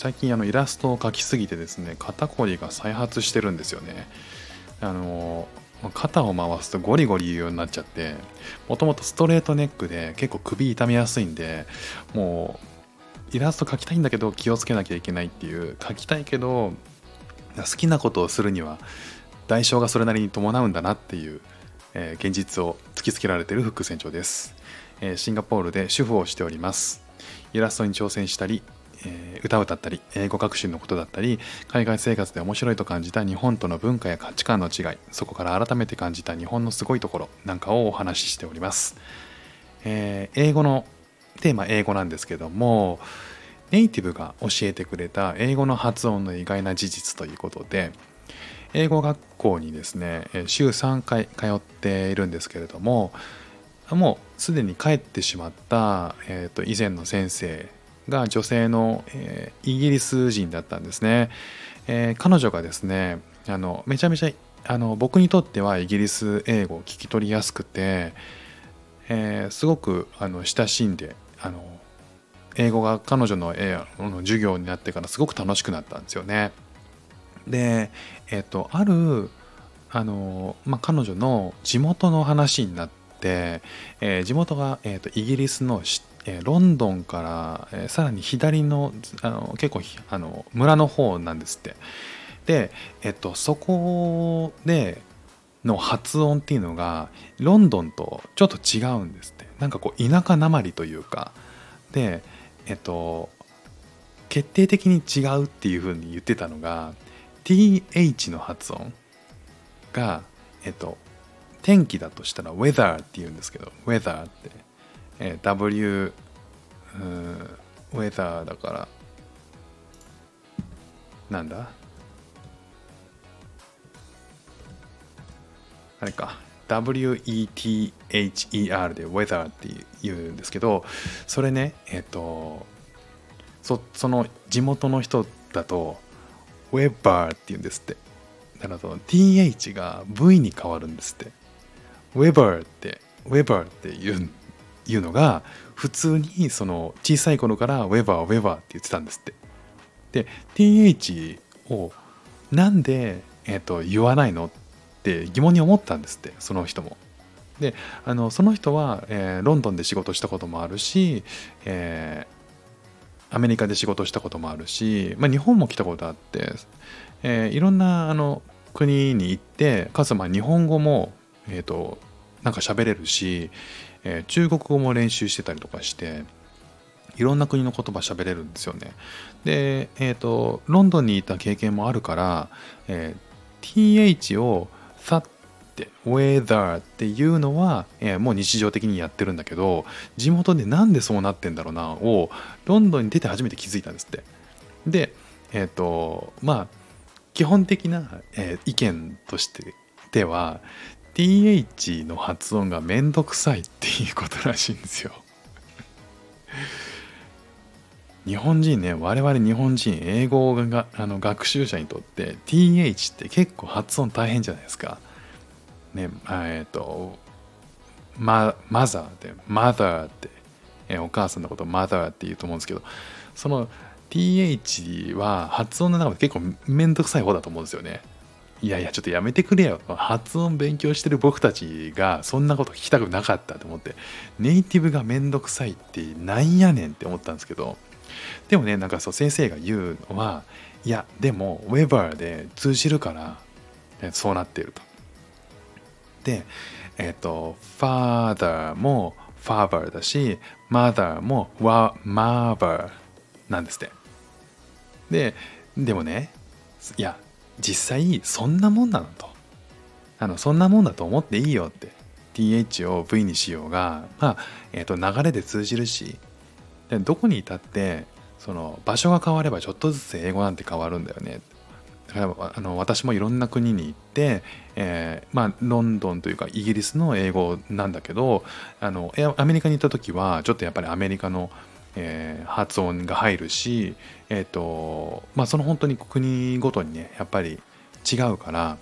最近あのイラストを描きすぎてですね肩こりが再発してるんですよね。あの肩を回すとゴリゴリ言うようになっちゃってもともとストレートネックで結構首痛めやすいんでもうイラスト描きたいんだけど気をつけなきゃいけないっていう描きたいけど好きなことをするには代償がそれなりに伴うんだなっていう、えー、現実を突きつけられてるフック船長です、えー、シンガポールで主婦をしております。イラストに挑戦したりえ、歌を歌ったり英語学習のことだったり海外生活で面白いと感じた日本との文化や価値観の違いそこから改めて感じた日本のすごいところなんかをお話ししております、えー、英語のテーマ英語なんですけどもネイティブが教えてくれた英語の発音の意外な事実ということで英語学校にですね週3回通っているんですけれどももうすでに帰ってしまった、えー、と以前の先生が女性の、えー、イギリス人だったんですね、えー、彼女がですねあのめちゃめちゃあの僕にとってはイギリス英語を聞き取りやすくて、えー、すごくあの親しんであの英語が彼女の,、の授業になってからすごく楽しくなったんですよね。で、えっ、ー、とあるあの、まあ、彼女の地元の話になって、えー、地元が、えーと、イギリスのえロンドンから、えさらに左のあの結構あの村の方なんですって。で、えっと、そこでの発音っていうのがロンドンとちょっと違うんですって。なんかこう田舎なまりというか。でえっと決定的に違うっていう風に言ってたのが th の発音がえっと天気だとしたら weather って言うんですけど weather って。えー、W ウェザーだから。なんだ？あれか。WETHER で weather って言うんですけどそれねえっ、ー、とそその地元の人だと Weber って言うんですって。だからその TH が V に変わるんですって。Weber って Weber って言うんいうのが普通にその小さい頃からウェバーウェバーって言ってたんですって。で TH をなんで、えーと、言わないのって疑問に思ったんですってその人も。であのその人は、えー、ロンドンで仕事したこともあるし、えー、アメリカで仕事したこともあるし、まあ、日本も来たことあって、えー、いろんなあの国に行ってかつまあ日本語も、えーとなんか喋れるし、えー、中国語も練習してたりとかしていろんな国の言葉喋れるんですよね。で、えっ、ー、とロンドンにいた経験もあるから、えー、th をさって「weather」っていうのは、えー、もう日常的にやってるんだけど地元でなんでそうなってんだろうなをロンドンに出て初めて気づいたんですって。でえっ、ー、とまあ基本的な、えー、意見としてでは th の発音がめんどくさいっていうことらしいんですよ。日本人ね我々日本人英語があの学習者にとって th って結構発音大変じゃないですか。ねえっ、ー、とママザーでマザーって、えー、お母さんのことマザーって言うと思うんですけどその th は発音の中で結構めんどくさい方だと思うんですよね。いやいやちょっとやめてくれよ。発音勉強してる僕たちがそんなこと聞きたくなかったと思って。ネイティブがめんどくさいってなんやねんって思ったんですけど。でもねなんかそう先生が言うのはいやでもウェバーで通じるから、ね、そうなってると。でえっ、ー、と father も father だし mother も mother なんですって。ででもねいや実際そんなもんなのと。あのそんなもんだと思っていいよって。TH を V にしようが、まあえー、と流れで通じるし。でどこにいたってその場所が変わればちょっとずつ英語なんて変わるんだよね。だからあの私もいろんな国に行って、えー、まあロンドンというかイギリスの英語なんだけどあのアメリカに行った時はちょっとやっぱりアメリカのえー、発音が入るし、えーとまあ、その本当に国ごとにねやっぱり違うから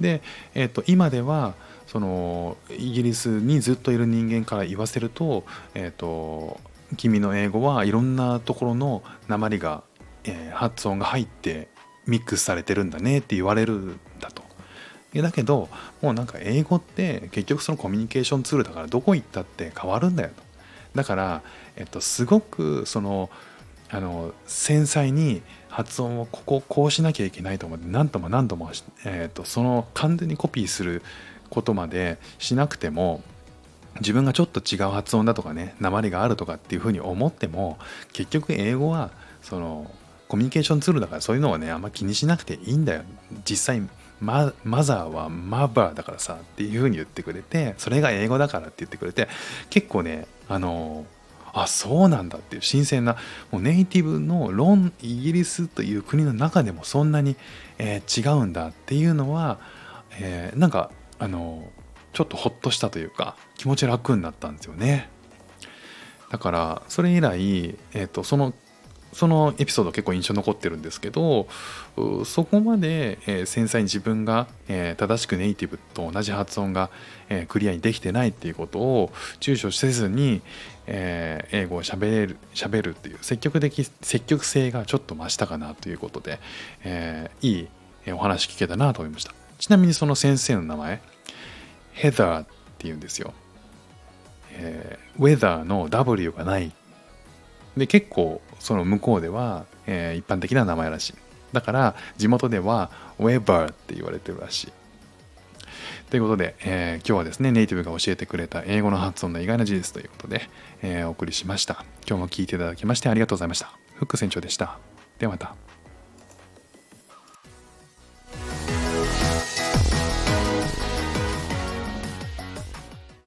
で、えー、と今ではそのイギリスにずっといる人間から言わせると,、えーと、君の英語はいろんなところの鉛がえー、発音が入ってミックスされてるんだねって言われるんだと。だけどもうなんか英語って結局そのコミュニケーションツールだからどこ行ったって変わるんだよと。だから、えっと、すごくそのあの繊細に発音をこここうしなきゃいけないと思って何度も何度も、えっと、その完全にコピーすることまでしなくても自分がちょっと違う発音だとかね鉛があるとかっていうふうに思っても結局英語はそのコミュニケーションツールだからそういうのはねあんま気にしなくていいんだよ。実際マザーはマバーだからさっていうふうに言ってくれてそれが英語だからって言ってくれて結構ねあのあそうなんだっていう新鮮なもうネイティブのロンイギリスという国の中でもそんなに、えー、違うんだっていうのは、えー、なんかあのちょっとほっとしたというか気持ち楽になったんですよね。だからそれ以来、えーと、そのそのエピソード結構印象残ってるんですけどそこまで、えー、繊細に自分が、えー、正しくネイティブと同じ発音が、えー、クリアにできてないっていうことを躊躇せずに、え英語をしゃべれる喋るっていう積極的積極性がちょっと増したかなということで、えいいお話聞けたなと思いましたちなみにその先生の名前ヘザーっていうんですよ。えー、ウェザーの W がない。で、結構その向こうでは、えー、一般的な名前らしい。だから地元では Weber って言われてるらしい。ということで、えー、今日はですね、ネイティブが教えてくれた英語の発音の意外な事実ということで、えー、お送りしました。今日も聞いていただきましてありがとうございました。フック船長でした。ではまた。